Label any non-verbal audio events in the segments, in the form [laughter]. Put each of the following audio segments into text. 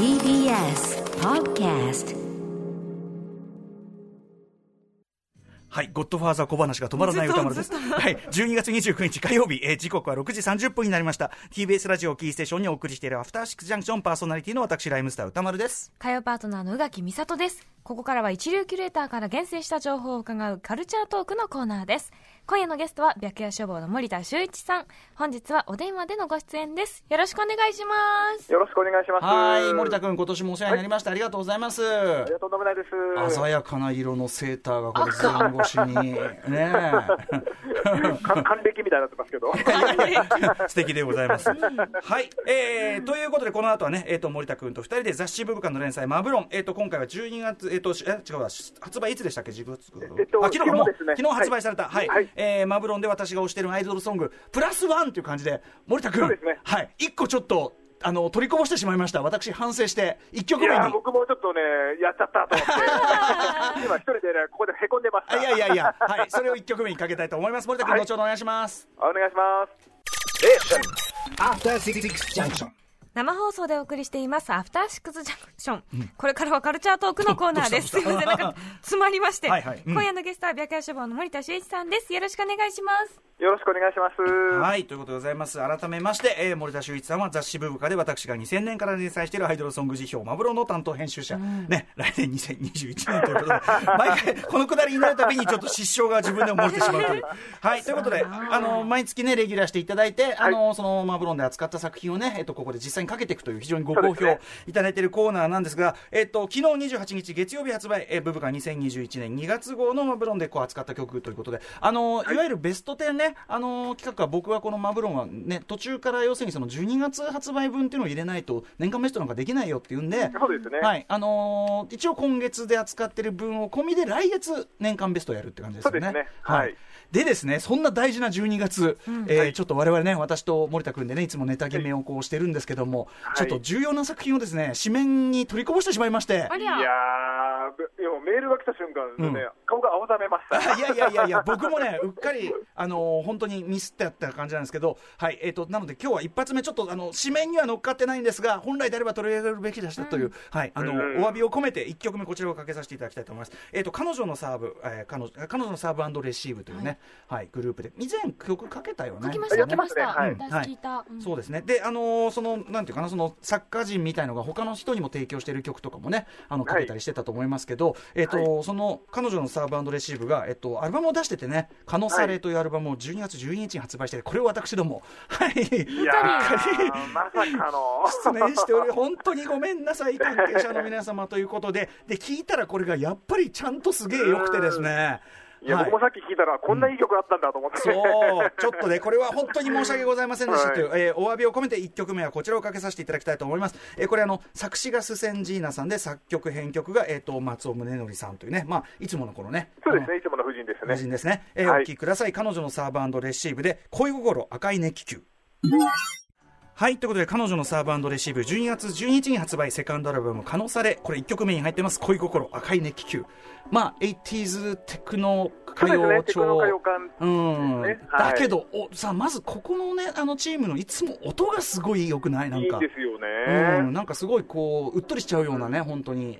TBS Podcast はい、ゴッドファーザー小話が止まらない歌丸です。はい、12月29日火曜日、えー時刻は6時30分になりました。TBS ラジオキーステーションにお送りしているアフターシックスジャンクションパーソナリティの私、ライムスター歌丸です。火曜パートナーの宇垣美里です。ここからは一流キュレーターから厳選した情報を伺うカルチャートークのコーナーです。今夜のゲストは白夜消防の森田修一さん。本日はお電話でのご出演です。よろしくお願いします。よろしくお願いします。はい、森田君、今年もお世話になりました。ありがとうございます。ありがとうございます。鮮やかな色のセーターがこれ、図案越しに。ねか [laughs] 還暦みたいになってますけど。え。素敵でございます。[laughs] はい、えー、ということで、この後はね、えっ、と、森田君と二人で雑誌ブブカの連載、マブロン。えっ、と、今回は12月、ええ、違うわ、発売いつでしたっけ、自分、えっとあ、昨日昨日ですね昨日発売された、はい、はいえーマブロンで私が推してるアイドルソング、プラスワンという感じで、森田君、そうですねはい、一個ちょっと、あの、取りこぼしてしまいました。私、反省して、一曲いやー、目に。僕もちょっとね、やっちゃったと思って。[laughs] 今一人でね、ここでへこんでました。あいやいやいや、はい、それを一曲目にかけたいと思います。森田君、はい後ほどお願いします。お願いします。Junction. 生放送でお送りしています、アフターシックスジャンクション。これからはカルチャートークのコーナーです。すいません、なんか、詰まりまして。はいはいうん今夜のゲストは白夜消防の森田修一さんです。よろしくお願いします。よろしくお願いします。はい、ということでございます。改めまして、えー森田修一さんは雑誌ブブカで私が2000年から連載しているアイドルソング辞表、マブロの担当編集者。ね、来年2021年ということで、[laughs] 毎回このくだりになるたびにちょっと失笑が自分でも漏れてしまうという。[laughs] はい、ということで、あの、毎月ね、レギュラーしていただいて、あの、そのマブロンで扱った作品をね、えっと、ここで実際にかけていくという非常にご好評いただいているコーナーなんですが、えっと、昨日28日月曜日発売、えーブブカ2021年2月号のマブロンでこう扱った曲ということで、あの、いわゆるベスト10ね、あの、企画は僕はこのマブロンはね、途中から要するにその12月発売分っていうのを入れないと年間ベストなんかできないよっていうんで、そうですね。はい、あのー一応今月で扱ってる分を込みで来月年間ベストをやるって感じですよね。そうですねはいでですね、そんな大事な12月、えーはいちょっと我々ね、私と森田君でね、いつもネタ決めをこうしてるんですけども、はいちょっと重要な作品をですね、紙面に取りこぼしてしまいまして。ありゃ。いやメールが来た瞬間ね、うん。顔が青ざめました。いやいやいやいや、僕もね、うっかり、あのー本当にミスってやった感じなんですけど、はい、えっ、と、なので今日は一発目、ちょっと、あの、紙面には乗っかってないんですが、本来であれば取り上げるべきでしたという、はい、あの、うんお詫びを込めて、一曲目こちらをかけさせていただきたいと思います。えっ、と、彼女のサーブ、えー彼女、彼女のサーブレシーブというね、はい、グループで、以前曲かけたよね。書きました、ね。はい。私聞いた。うん。そうですね。で、あのーその、なんていうかな、その、作家陣みたいのが他の人にも提供している曲とかもね、あの、かけたりしてたと思いますけど、えっ、と、その、彼女のサーブレシーブが、えっ、と、アルバムを出しててね、カノサレというアルバムを12月12日に発売して、これを私ども、はい、いやー、まさかの。失念しており、本当にごめんなさい、関係者の皆様ということで、で、聞いたらこれがやっぱりちゃんとすげえ良くてですね、いや、はい僕もさっき聞いたら、こんないい曲あったんだと思って。そう、ちょっとね、これは本当に申し訳ございませんでしたという、えーお詫びを込めて1曲目はこちらをかけさせていただきたいと思います。えーこれあの、作詞がスセンジーナさんで、作曲編曲が、えっ、と、松尾宗則さんというね、まあ、いつものこのね、そうですね、いつもの夫人ですね。夫人ですね。えーはいお聴きください。彼女のサーブレシーブで、恋心赤い熱気球。はい。ということで、彼女のサーブレシーブ、12月12日に発売、セカンドアルバム、可能され、これ1曲目に入ってます、恋心赤い熱気球。まあ、80テクノ歌謡テクノ歌謡調。館うん、ねはいだけど、おさまずここのね、あのチームのいつも音がすごい良くない？なんか。いいんですようん、ね。なんかすごいこう、うっとりしちゃうようなね、本当に、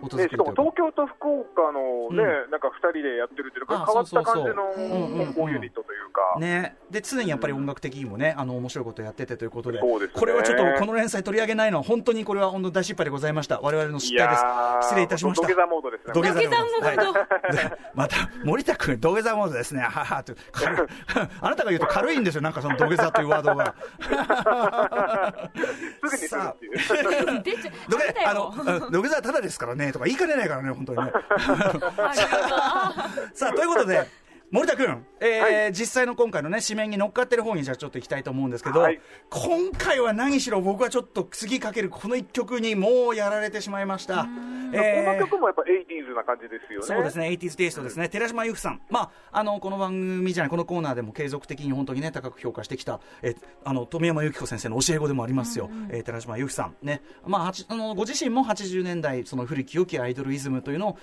ね、しかも東京と福岡のね、うなんか二人でやってるっていうかあ変わった感じのそううんう。んうん混合ユニットというか、ね、で常にやっぱり音楽的にもね、あの面白いことやっててということで、ですね。これはちょっとこの連載取り上げないのは、本当にこれは本当大失敗でございました、我々の失態です。ー、失礼いたしました。土下座モードですね。土下座モードはいでまた、森田君、土下座モードですね、ははと [laughs] あなたが言うと軽いんですよ、なんかその土下座というワードが。[laughs] すぐにするっていう。[laughs] 出ちゃ土下出たあ。土下座はただですからねとか言いかねないからね、本当にね。[laughs] [laughs] さあ、ということで、森田君、えーはい。実際の今回のね、紙面に乗っかってる方にじゃあちょっと行きたいと思うんですけど、はい。今回は何しろ僕はちょっと次かけるこの一曲にもうやられてしまいました。こえーの曲もやっぱ 80s な感じですよね。そうですね、80s テイストですね、寺島由布さん、まあ、あのこの番組じゃない、このコーナーでも継続的に本当にね、高く評価してきた、えあの富山由紀子先生の教え子でもありますよ、えー寺島由布さん、ね。まあ、あのご自身も80年代、その古き良きアイドルイズムというのを、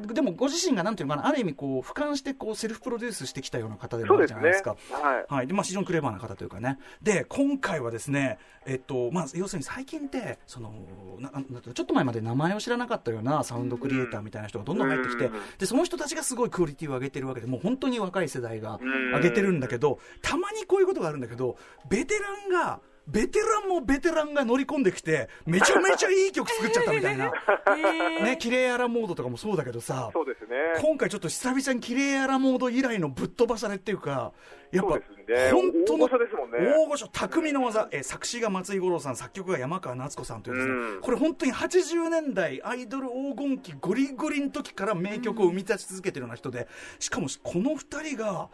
でもご自身がなんていうのかなある意味こう俯瞰してこうセルフプロデュースしてきたような方でもあるじゃないですか。はい。はい。でまあ、非常にクレバーな方というかね、で今回はですね、えっとまあ、要するに最近ってそのなちょっと前まで名前を知らなかったようなサウンドクリエイターみたいな人がどんどん入ってきて、うん。でその人たちがすごいクオリティを上げてるわけで、もう本当に若い世代がうん。上げてるんだけど、たまにこういうことがあるんだけど、ベテランが、ベテランもベテランが乗り込んできて、めちゃめちゃいい曲作っちゃったみたいな、ね、キレイアラモードとかもそうだけどさ、そうですね。今回ちょっと久々にキレイアラモード以来のぶっ飛ばされっていうか、やっぱ、ね。本当の大御所ですもんね。大御所、匠の技、えー作詞が松井五郎さん、作曲が山川夏子さんというですね、うん。これ本当に80年代アイドル黄金期ゴリゴリの時から名曲を生み出し続けてるような人で、しかもこの2人が、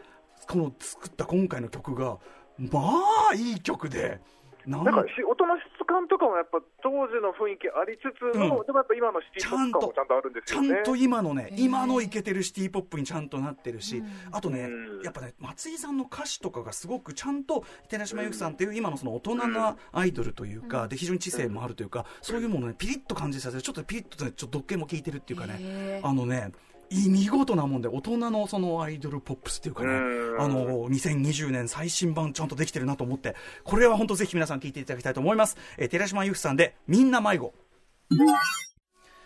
この作った今回の曲が、まあいい曲で、なんかし音の質感とかもやっぱ当時の雰囲気ありつつの、うん。でもやっぱ今のシティポップ感もちゃんとあるんですよね。ちゃんと今のね、今のイケてるシティポップにちゃんとなってるし、あとね、うん。やっぱね、松井さんの歌詞とかがすごくちゃんと、寺島由紀さんっていう今のその大人なアイドルというか、で、非常に知性もあるというか、そういうものをね、ピリッと感じさせる、ちょっとピリッとね、ちょっと毒気も効いてるっていうかへね、ー。あのね、見事なもんで、大人のそのアイドルポップスっていうかね、うんあの、2020年最新版ちゃんとできてるなと思って、これは本当ぜひ皆さん聞いていただきたいと思います。えー寺島由紀さんで、みんな迷子。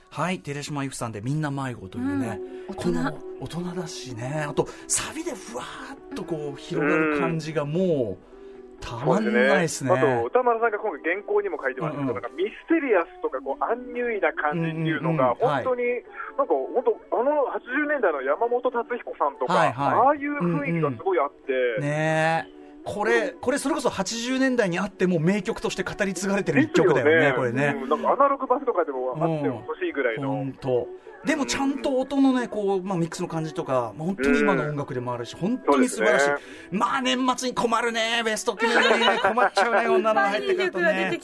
はい、寺島由紀さんでみんな迷子というね、うんこの大人だしね、あとサビでふわーっとこう広がる感じがもうたまんないですね。あと歌丸さんが今回原稿にも書いてますけど、うん。うんなんかミステリアスとかこうアンニュイな感じっていうのうんうんうん。が本当に、なんか本当あの80年代の山本達彦さんとか、はいはい。ああいう雰囲気がすごいあって、ねえ。これ、これそれこそ80年代にあっても名曲として語り継がれてる一曲だよね、これね。うん。なんかアナログバスとかでもあってうんほしいぐらいの。本当でもちゃんと音のね、こう、まあ、ミックスの感じとか、まあ、本当に今の音楽でもあるし、本当に素晴らしい。そうでまあ、年末に困るね、ベスト記念にね、困っちゃうね、女の子入ってくるとね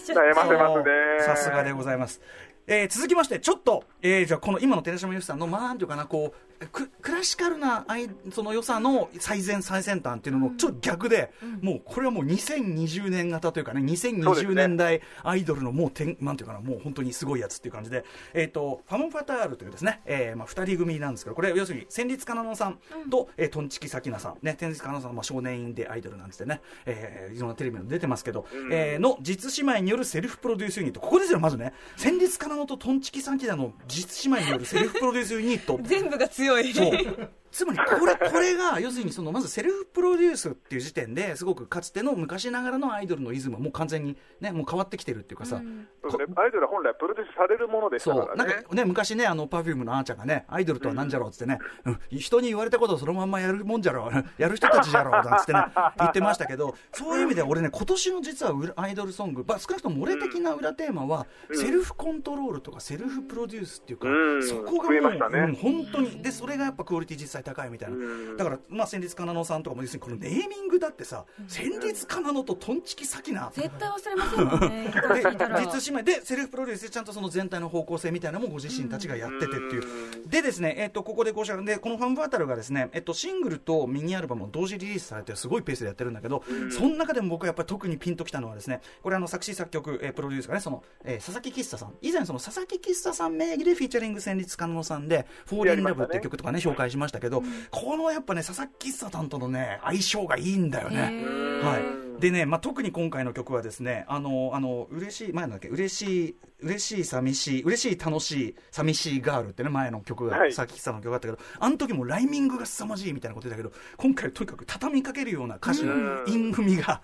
さすがでございます。えー続きまして、ちょっと、えーじゃあこの今の寺島由紀さんの、まあ、なんていうかな、こう、ククラシカルなアイその良さの最前、最先端っていうののちょっと逆で、もうこれはもう2020年型というかね、2020そうですね。年代アイドルのもうてん、なんていうかな、もう本当にすごいやつっていう感じで、えっ、と、ファモンファタールというですね、えーまあ、二人組なんですけど、これ要するに、戦慄かなのさんと、えートンチキサキナさん、ね、戦慄かなのさんはまあ少年院でアイドルなんつってね、えーいろんなテレビにも出てますけど、えーの実姉妹によるセルフプロデュースユニット、ここですよ、まずね、戦慄かなのとトンチキサキナの実姉妹によるセルフプロデュースユニット。[laughs] 全部が強い。そう。つまりこれ、これが、要するにその、まずセルフプロデュースっていう時点ですごくかつての昔ながらのアイドルのイズムはもう完全にね、もう変わってきてるっていうかさ、そうですねアイドルは本来プロデュースされるものでしたそう、からね。なんかね、昔ね、あの、 Perfume のあーちゃんがね、アイドルとはなんじゃろうっつってね、うん人に言われたことをそのまんまやるもんじゃろう、やる人たちじゃろう、なんつってね、言ってましたけど、そういう意味では俺ね、今年の実は裏アイドルソング、まあ、少なくとも俺的な裏テーマは、セルフコントロールとかセルフプロデュースっていうか、うん。そこがもう、ね。うん本当に、で、それがやっぱクオリティ実際高いみたいな。うん。だから、まあ、先日かなのさんとかも、要するにこのネーミングだってさ、先日かなのとトンチキサキナ、絶対忘れませんもんね。で実姉妹。でセルフプロデュースでちゃんとその全体の方向性みたいなのもご自身たちがやっててっていう、でですね、えっとここでご紹介。でこのファンバータルがですね、えっとシングルとミニアルバムを同時リリースされてすごいペースでやってるんだけど、その中でも僕はやっぱり特にピンときたのはですねこれあの作詞作曲、えープロデュースがねその、えー佐々木喫茶さん。以前その佐々木喫茶さん名義でフィーチャリング戦慄かなのさんで「フォーリンラブっていう曲とかね紹介しましたけど、このやっぱね佐々木喫茶さんとのね相性がいいんだよね。はい、でね、まあ、特に今回の曲はですね、あの、あの、嬉しい、前なんだっけ、嬉しい、嬉しい、寂しい、嬉しい、楽しい、寂しいガールってね、前の曲が、はいさっきさんの曲があったけど、あの時もライミングが凄まじいみたいなことだけど、今回とにかく畳みかけるような歌詞の韻踏みが。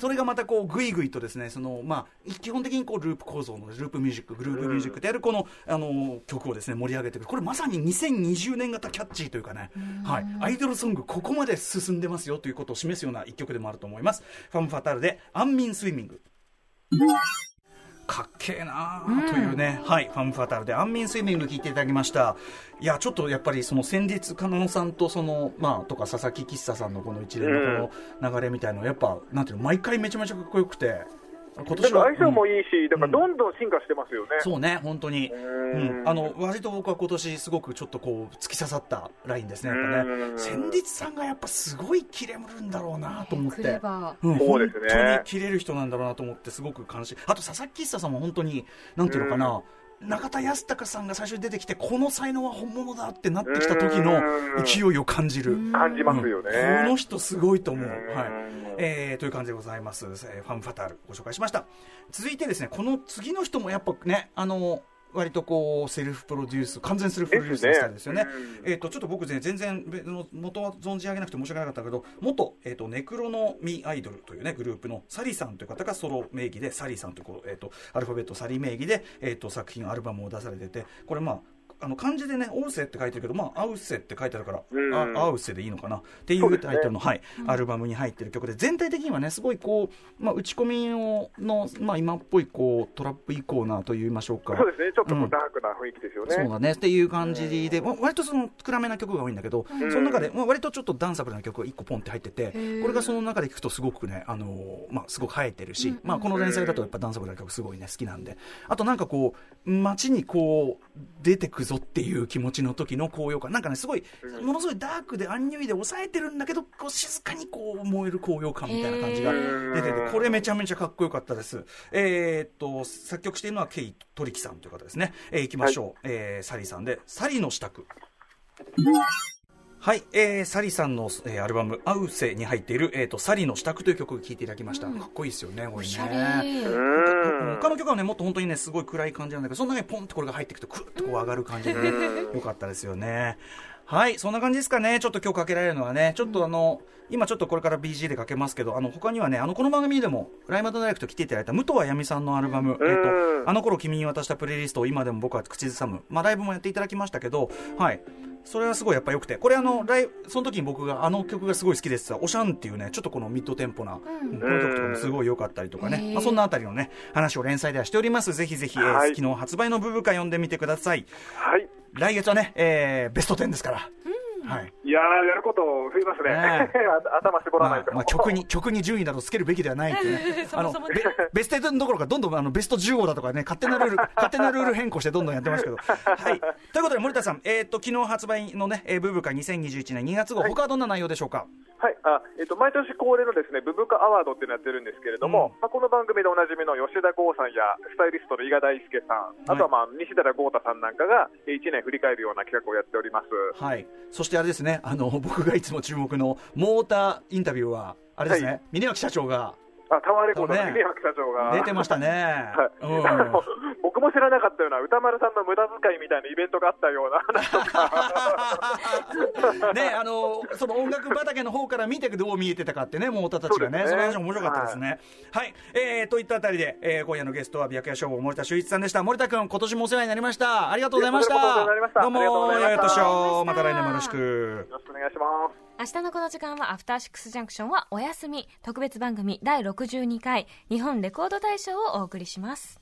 それがまたこう、ぐいぐいとですね、その、まあ、基本的にこう、ループ構造の、ループミュージック、グループミュージックでやるこの、あの、曲をですね、盛り上げていく。これまさに2020年型キャッチーというかね、はい、アイドルソング、ここまで進んでますよということを示すような一曲でもあると思います。ファム・ファタールで、アンミン・スイミング。かっけえなあというね、はい、ファム・ファタールで、アンミン・スイミング聞いていただきました。いや、ちょっとやっぱりその先日、かなのさんとその、まあ、とか佐々木喫茶さんのこの一連のこの流れみたいの、やっぱ、なんていうの、毎回めちゃめちゃかっこよくて、今だ年は。相性もうんいいし、だからどんどん進化してますよね。そうね、本当に。うんうん、あの、割と僕は今年すごくちょっとこう、突き刺さったラインですね、やっぱね。うん先日さんがやっぱすごい切れるんだろうなと思って。うん、そうですね本当に切れる人なんだろうなと思ってすごく悲しい。あと佐々木喫茶さんも本当に、なんていうのかな、中田康隆さんが最初に出てきてこの才能は本物だってなってきた時の勢いを感じる。感じますよね。この人すごいと思う。はいうん。えー、という感じでございます。えーファンファタールご紹介しました。続いてですね、この次の人もやっぱね、あの、割とこう、セルフプロデュース、完全セルフプロデュースのスタイルですよね。ねえっ、と、ちょっと僕ね、全然、元は存じ上げなくて申し訳なかったけど、元、えっ、と、ネクロノミアイドルというね、グループのサリさんという方がソロ名義で、サリさんというこう、えっ、と、アルファベットサリ名義で、えっ、と、作品、アルバムを出されてて、これまあ、あの漢字でね、オウセって書いてるけど、まあ、アウセって書いてあるから、うん。あアウセでいいのかな？っていうタイトルの、はい、アルバムに入ってる曲で、全体的にはね、すごいこう、まあ、打ち込みをの、まあ、今っぽいこうトラップ以降なと言いましょうか。そうですね、ちょっとこううんダークな雰囲気ですよね。そうだね。っていう感じで、わ割とその暗めな曲が多いんだけど、その中で、まあ、割とちょっとダンサブルな曲が1個ポンって入ってて、これがその中で聴くとすごくね、あのーまあ、すごく生えてるし、まあ、この連載だとやっぱダンサブルな曲すごいね、好きなんで、あとなんかこう、街にこう、出てくぞっていう気持ちの時の高揚感、なんかね、すごい、ものすごいダークでアンニュイで抑えてるんだけど、こう静かにこう燃える高揚感みたいな感じが出てて、これめちゃめちゃかっこよかったです。えーっと、作曲しているのはケイトリキさんという方ですね。えー、行きましょう。えーサリーさんで、サリの支度。はい、えー、サリさんの、えーアルバム「アウセ」に入っている「えー、とサリの支度」という曲を聴いていただきました、かっこいいですよねこれね。他の曲はねもっと本当にねすごい暗い感じなんだけどその中にポンってこれが入ってくるとクッとこう上がる感じで、ね、よかったですよねはいそんな感じですかね。ちょっと今日かけられるのはね。ちょっとあの、今ちょっとこれから BG でかけますけどあの他にはねあのこの番組でもライマドダイレクト来ていただいた武藤あやみさんのアルバム、えーとうんあの頃君に渡したプレイリストを今でも僕は口ずさむ、まあ、ライブもやっていただきましたけどはい。それはすごいやっぱ良くて。これあのライブその時に僕があの曲がすごい好きですおしゃんっていうねちょっとこのミッドテンポな、うん。この曲とかもすごい良かったりとかね、まあ、そんなあたりのね話を連載ではしております。ぜひぜひ、えーはい。昨日発売のブブカ読んでみてください。はい。来月はね、えーベスト10ですから、はい。いやー、やること増えますね。ね [laughs] あ頭絞らまあないと。まあ曲に [laughs] 曲に順位などつけるべきではないっていうね。[laughs] あのベベスト10どころかどんどんあのベスト15だとかね勝手なルール勝手なルール変更してどんどんやってますけど。はい。ということで森田さんえっ、と昨日発売のね、えーブブカ2021年2月号、他はどんな内容でしょうか？はい、あ、えっ、と、毎年恒例のですね、ブブカアワードっていうのやってるんですけれども、うん。まあ、この番組でおなじみの吉田剛さんや、スタイリストの伊賀大輔さん、あとはまあ、西寺豪太さんなんかが、1年振り返るような企画をやっております。はい。そしてあれですねあの僕がいつも注目のモーターインタビューはあれですね、はい。峰脇社長が。あ、タワーレコードの峰脇社長が。出てましたね、はい。うん [laughs] も知らなかったような歌丸さんの無駄遣いみたいなイベントがあったような話とかね、あの、その音楽畑の方から見てどう見えてたかってね、モーターたちがね、そその話も面白かったですね。はい、えー、といったあたりで、えー、今夜のゲストは、白夜消防森田修一さんでした。森田君、今年もお世話になりました。ありがとうございました。いやこちらこそお世話になりましたどうも、ありがとうございましまた来年もよろしく。よろしくお願いします。明日のこの時間はアフターシックスジャンクションはお休み特別番組第62回日本レコード大賞をお送りします